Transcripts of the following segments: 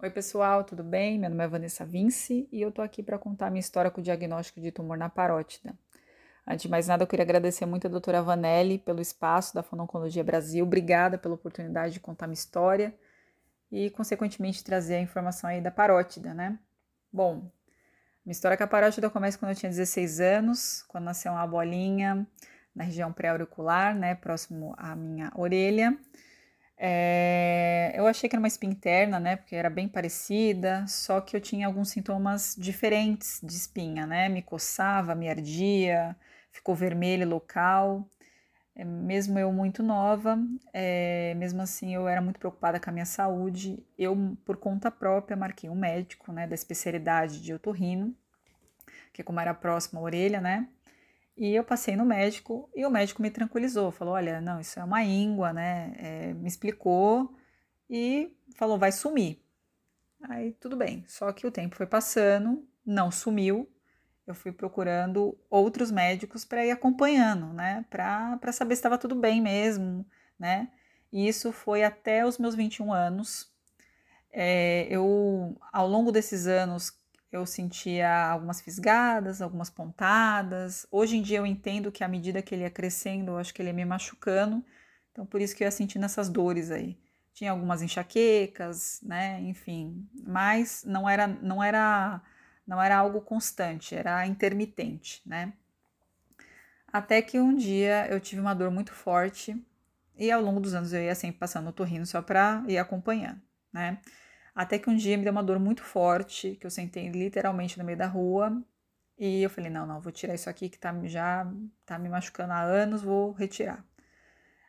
Oi, pessoal, tudo bem? Meu nome é Vanessa Vince e eu tô aqui para contar minha história com o diagnóstico de tumor na parótida. Antes de mais nada, eu queria agradecer muito a doutora Vanelli pelo espaço da Fononcologia Brasil. Obrigada pela oportunidade de contar minha história e, consequentemente, trazer a informação aí da parótida, né? Bom, minha história com a parótida começa quando eu tinha 16 anos, quando nasceu uma bolinha na região pré-auricular, né, próximo à minha orelha. É, eu achei que era uma espinha interna, né? Porque era bem parecida, só que eu tinha alguns sintomas diferentes de espinha, né? Me coçava, me ardia, ficou vermelho local. É, mesmo eu muito nova, é, mesmo assim eu era muito preocupada com a minha saúde. Eu, por conta própria, marquei um médico, né? Da especialidade de otorrino, que como era próximo à orelha, né? E eu passei no médico e o médico me tranquilizou, falou: olha, não, isso é uma íngua, né? É, me explicou e falou: vai sumir. Aí tudo bem, só que o tempo foi passando, não sumiu. Eu fui procurando outros médicos para ir acompanhando, né? Para saber se estava tudo bem mesmo, né? E isso foi até os meus 21 anos. É, eu, ao longo desses anos, eu sentia algumas fisgadas, algumas pontadas. Hoje em dia eu entendo que à medida que ele ia crescendo, eu acho que ele ia me machucando. Então por isso que eu ia sentindo essas dores aí. Tinha algumas enxaquecas, né? Enfim, mas não era não era não era algo constante, era intermitente, né? Até que um dia eu tive uma dor muito forte e ao longo dos anos eu ia sempre passando o torrino só para ir acompanhando, né? Até que um dia me deu uma dor muito forte, que eu sentei literalmente no meio da rua. E eu falei: não, não, vou tirar isso aqui que tá, já tá me machucando há anos, vou retirar.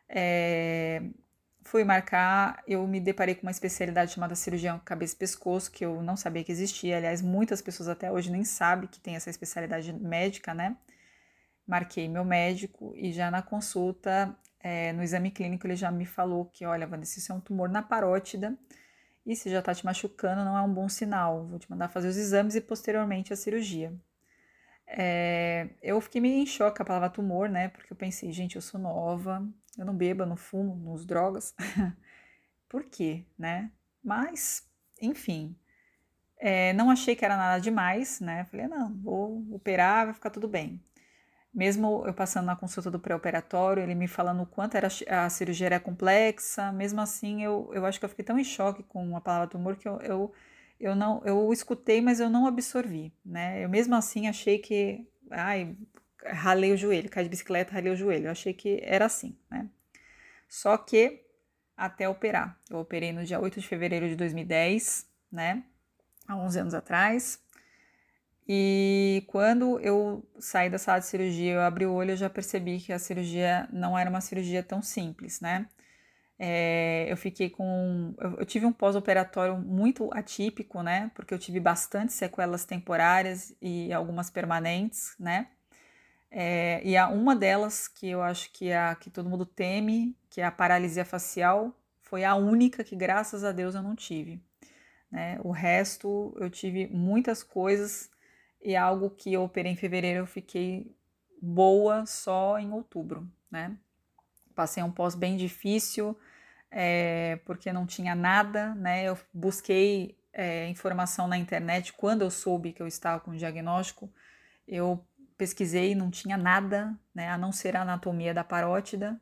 É, fui marcar, eu me deparei com uma especialidade chamada cirurgião cabeça e pescoço, que eu não sabia que existia. Aliás, muitas pessoas até hoje nem sabem que tem essa especialidade médica, né? Marquei meu médico e já na consulta, é, no exame clínico, ele já me falou que, olha, Vanessa, isso é um tumor na parótida e se já está te machucando, não é um bom sinal. Vou te mandar fazer os exames e posteriormente a cirurgia. É, eu fiquei meio em choque com a palavra tumor, né? Porque eu pensei, gente, eu sou nova, eu não bebo, eu não fumo, não uso drogas. Por quê, né? Mas, enfim, é, não achei que era nada demais, né? Falei, não, vou operar, vai ficar tudo bem. Mesmo eu passando na consulta do pré-operatório, ele me falando o quanto era, a cirurgia era complexa, mesmo assim eu, eu acho que eu fiquei tão em choque com a palavra tumor que eu, eu, eu não eu escutei, mas eu não absorvi, né? Eu mesmo assim achei que, ai, ralei o joelho, caí de bicicleta, ralei o joelho, eu achei que era assim, né? Só que até operar. Eu operei no dia 8 de fevereiro de 2010, né? Há 11 anos atrás. E quando eu saí da sala de cirurgia, eu abri o olho, eu já percebi que a cirurgia não era uma cirurgia tão simples, né? É, eu fiquei com. Eu, tive um pós-operatório muito atípico, né? Porque eu tive bastante sequelas temporárias e algumas permanentes, né? É, e uma delas que eu acho que é a que todo mundo teme, que é a paralisia facial, foi a única que, graças a Deus, eu não tive. Né? O resto, eu tive muitas coisas e algo que eu operei em fevereiro eu fiquei boa só em outubro, né? Passei um pós bem difícil, é, porque não tinha nada, né? Eu busquei é, informação na internet quando eu soube que eu estava com diagnóstico, eu pesquisei, não tinha nada, né? A não ser a anatomia da parótida,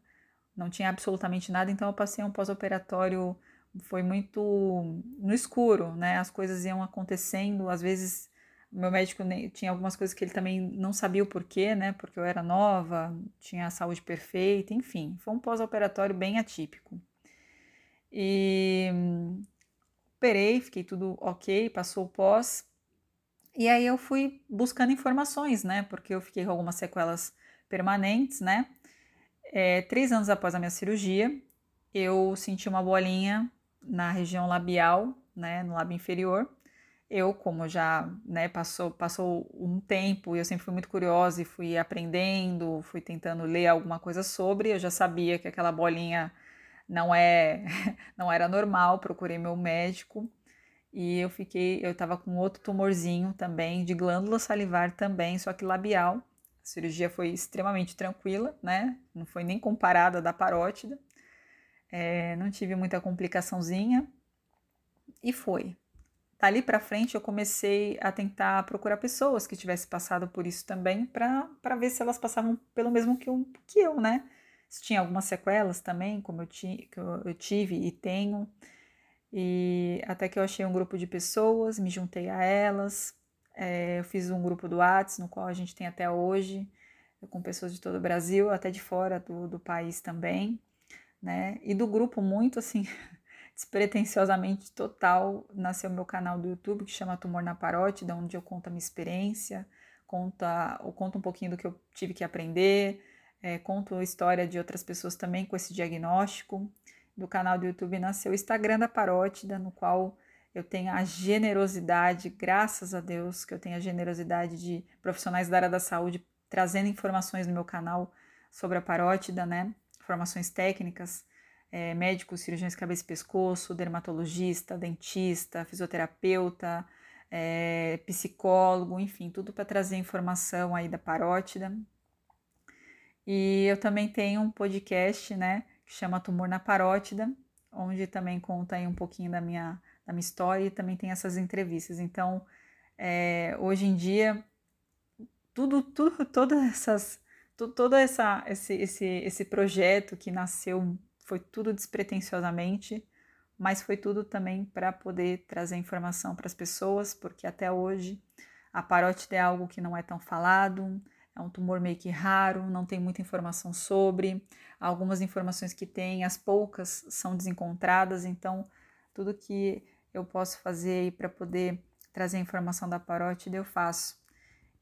não tinha absolutamente nada, então eu passei um pós-operatório, foi muito no escuro, né? As coisas iam acontecendo, às vezes meu médico tinha algumas coisas que ele também não sabia o porquê, né? Porque eu era nova, tinha a saúde perfeita, enfim, foi um pós-operatório bem atípico. E operei, fiquei tudo ok, passou o pós. E aí eu fui buscando informações, né? Porque eu fiquei com algumas sequelas permanentes, né? É, três anos após a minha cirurgia, eu senti uma bolinha na região labial, né? No lábio inferior eu, como já né, passou, passou um tempo eu sempre fui muito curiosa e fui aprendendo, fui tentando ler alguma coisa sobre, eu já sabia que aquela bolinha não é não era normal, procurei meu médico e eu fiquei, eu estava com outro tumorzinho também, de glândula salivar também, só que labial. A cirurgia foi extremamente tranquila, né? Não foi nem comparada da parótida. É, não tive muita complicaçãozinha e foi. Dali para frente eu comecei a tentar procurar pessoas que tivessem passado por isso também, para ver se elas passavam pelo mesmo que eu, que eu, né? Se tinha algumas sequelas também, como eu, ti, que eu, eu tive e tenho. E até que eu achei um grupo de pessoas, me juntei a elas, é, eu fiz um grupo do Whats, no qual a gente tem até hoje, com pessoas de todo o Brasil, até de fora do, do país também, né? E do grupo, muito assim, despretensiosamente total, nasceu meu canal do YouTube que chama Tumor na Parótida, onde eu conto a minha experiência, conta, eu conto um pouquinho do que eu tive que aprender, é, conto a história de outras pessoas também com esse diagnóstico. Do canal do YouTube nasceu o Instagram da Parótida, no qual eu tenho a generosidade, graças a Deus, que eu tenho a generosidade de profissionais da área da saúde trazendo informações no meu canal sobre a parótida, né? Informações técnicas, é, médicos, cirurgiões cabeça e pescoço, dermatologista, dentista, fisioterapeuta, é, psicólogo, enfim, tudo para trazer informação aí da parótida. E eu também tenho um podcast, né, que chama Tumor na Parótida, onde também conta aí um pouquinho da minha, da minha história e também tem essas entrevistas. Então, é, hoje em dia, tudo, tudo, todas essas, todo essa, esse, esse, esse projeto que nasceu foi tudo despretensiosamente, mas foi tudo também para poder trazer informação para as pessoas, porque até hoje a parótida é algo que não é tão falado, é um tumor meio que raro, não tem muita informação sobre. Algumas informações que tem, as poucas são desencontradas, então tudo que eu posso fazer para poder trazer informação da parótida eu faço.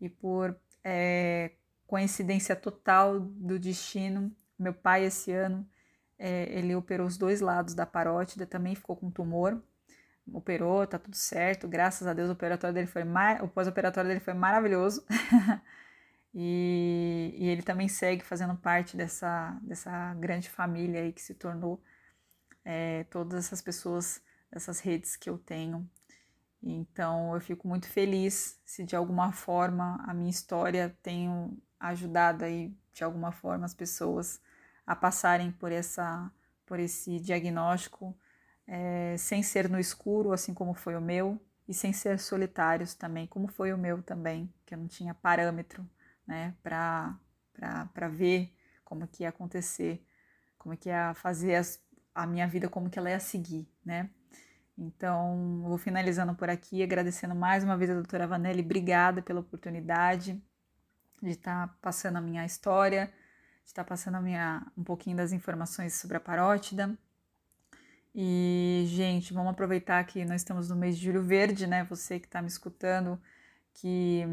E por é, coincidência total do destino, meu pai esse ano é, ele operou os dois lados da parótida, também ficou com tumor. Operou, tá tudo certo. Graças a Deus o operatório dele foi o pós-operatório dele foi maravilhoso. e, e, ele também segue fazendo parte dessa, dessa grande família aí que se tornou é, todas essas pessoas, essas redes que eu tenho. Então eu fico muito feliz se de alguma forma a minha história tenho ajudado aí de alguma forma as pessoas a passarem por, essa, por esse diagnóstico é, sem ser no escuro, assim como foi o meu, e sem ser solitários também, como foi o meu também, que eu não tinha parâmetro né, para ver como que ia acontecer, como que ia fazer as, a minha vida, como que ela ia seguir, né? Então, vou finalizando por aqui, agradecendo mais uma vez a doutora Vanelli, obrigada pela oportunidade de estar passando a minha história, estar passando minha, um pouquinho das informações sobre a parótida. E, gente, vamos aproveitar que nós estamos no mês de julho verde, né? Você que está me escutando, que,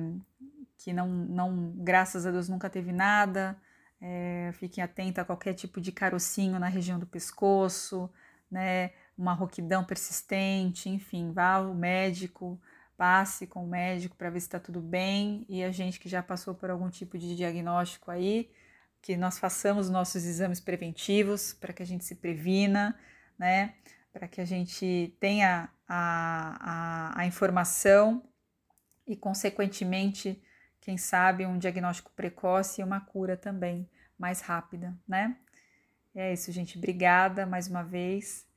que não, não, graças a Deus, nunca teve nada. É, fiquem atentos a qualquer tipo de carocinho na região do pescoço, né? Uma roquidão persistente, enfim, vá ao médico, passe com o médico para ver se está tudo bem. E a gente que já passou por algum tipo de diagnóstico aí, que nós façamos nossos exames preventivos para que a gente se previna, né? Para que a gente tenha a, a, a informação e, consequentemente, quem sabe, um diagnóstico precoce e uma cura também mais rápida, né? É isso, gente. Obrigada mais uma vez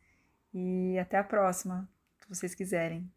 e até a próxima, se vocês quiserem.